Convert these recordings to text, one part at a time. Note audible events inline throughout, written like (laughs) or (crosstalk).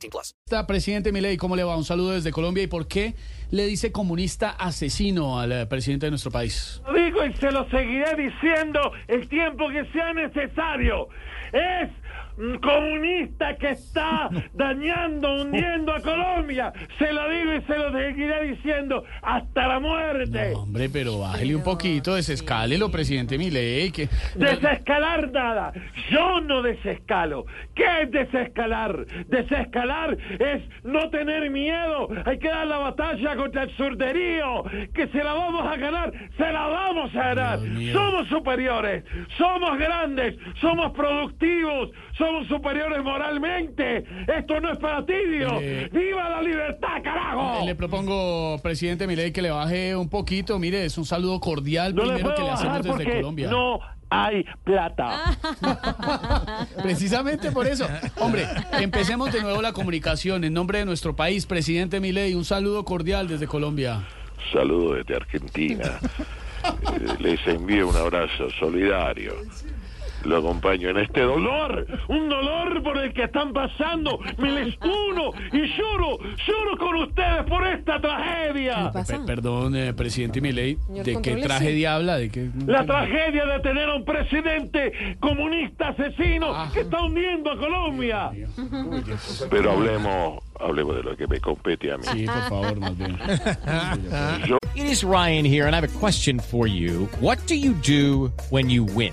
18 plus. Está, presidente Milei, ¿cómo le va? Un saludo desde Colombia. ¿Y por qué le dice comunista asesino al eh, presidente de nuestro país? Lo digo y se lo seguiré diciendo el tiempo que sea necesario. Es comunista que está (laughs) dañando, hundiendo a Colombia. Se lo digo y se lo seguiré diciendo hasta la muerte. No, hombre, pero bájele un poquito, desescálelo, presidente Milei. Que... Desescalar nada. Yo no desescalo. ¿Qué es desescalar? Desescalar es no tener miedo. Hay que dar la batalla contra el surderío. Que se la vamos a ganar. Se la vamos a ganar. Somos superiores. Somos grandes. Somos productivos. Somos superiores moralmente. Esto no es para tibios. Eh, ¡Viva la libertad, carajo! Le propongo, presidente Milei, que le baje un poquito. Mire, es un saludo cordial no primero que le bajar hacemos desde Colombia. no hay plata. (laughs) Precisamente por eso. Hombre, empecemos de nuevo la comunicación. En nombre de nuestro país, presidente Milei, un saludo cordial desde Colombia. Saludo desde Argentina. (laughs) Eh, Les envío un abrazo solidario. Lo acompaño en este dolor. un dolor por el que están pasando. Me les uno y lloro, lloro con ustedes por esta tragedia. Pe- perdón, eh, presidente Milei, ¿de qué tragedia habla? ¿De qué? La tragedia de tener a un presidente comunista asesino Ah. que está hundiendo a Colombia. Pero hablemos, hablemos de lo que me compete a mí. Sí, por favor, más bien. It is Ryan here, and I have a question for you. What do you do when you win?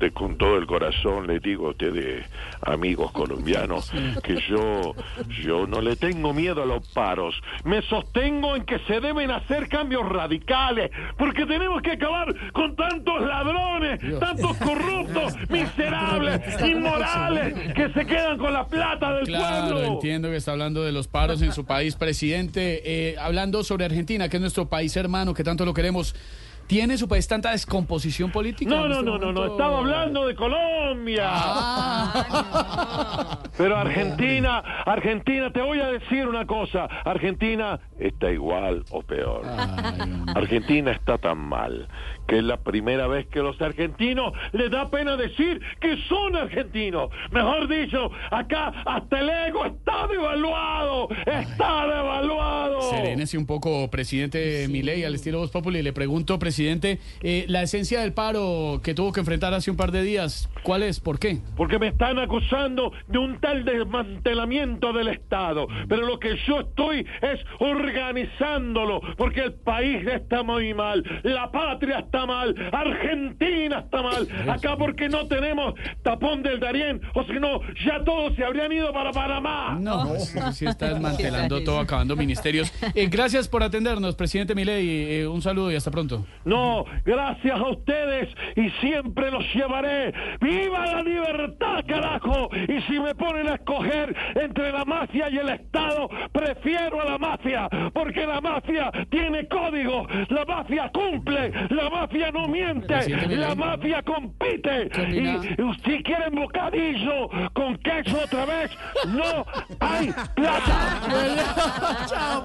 De, con todo el corazón le digo a ustedes, amigos colombianos, que yo, yo no le tengo miedo a los paros. Me sostengo en que se deben hacer cambios radicales, porque tenemos que acabar con tantos ladrones, tantos corruptos, (laughs) miserables, inmorales, que se quedan con la plata del Claro, pueblo. entiendo que está hablando de los paros en su país, presidente. Eh, hablando sobre Argentina, que es nuestro país hermano, que tanto lo queremos. ¿Tiene su país tanta descomposición política? No, no, este no, no, no, momento? estaba hablando de Colombia. Ah. Pero Argentina, Argentina, te voy a decir una cosa, Argentina Está igual o peor. Argentina está tan mal que es la primera vez que los argentinos les da pena decir que son argentinos. Mejor dicho, acá hasta el ego está devaluado, está devaluado. Serénese un poco, presidente Milei, al estilo Voz Populi. Le pregunto, presidente, eh, la esencia del paro que tuvo que enfrentar hace un par de días, ¿cuál es? ¿Por qué? Porque me están acusando de un tal desmantelamiento del Estado. Pero lo que yo estoy es organizándolo, porque el país está muy mal, la patria está mal, Argentina está mal. Acá porque no tenemos tapón del Darién, o si no, ya todos se habrían ido para Panamá. No, eso sí está (laughs) desmantelando todo, acabando ministerios. (laughs) Eh, gracias por atendernos, presidente Milei. Eh, un saludo y hasta pronto. No, gracias a ustedes y siempre los llevaré. ¡Viva la libertad, carajo! Y si me ponen a escoger entre la mafia y el Estado, prefiero a la mafia, porque la mafia tiene código, la mafia cumple, la mafia no miente, la mafia compite. ¿Qué opina? Y si quieren bocadillo con queso otra vez, no hay plata. (laughs) Chao.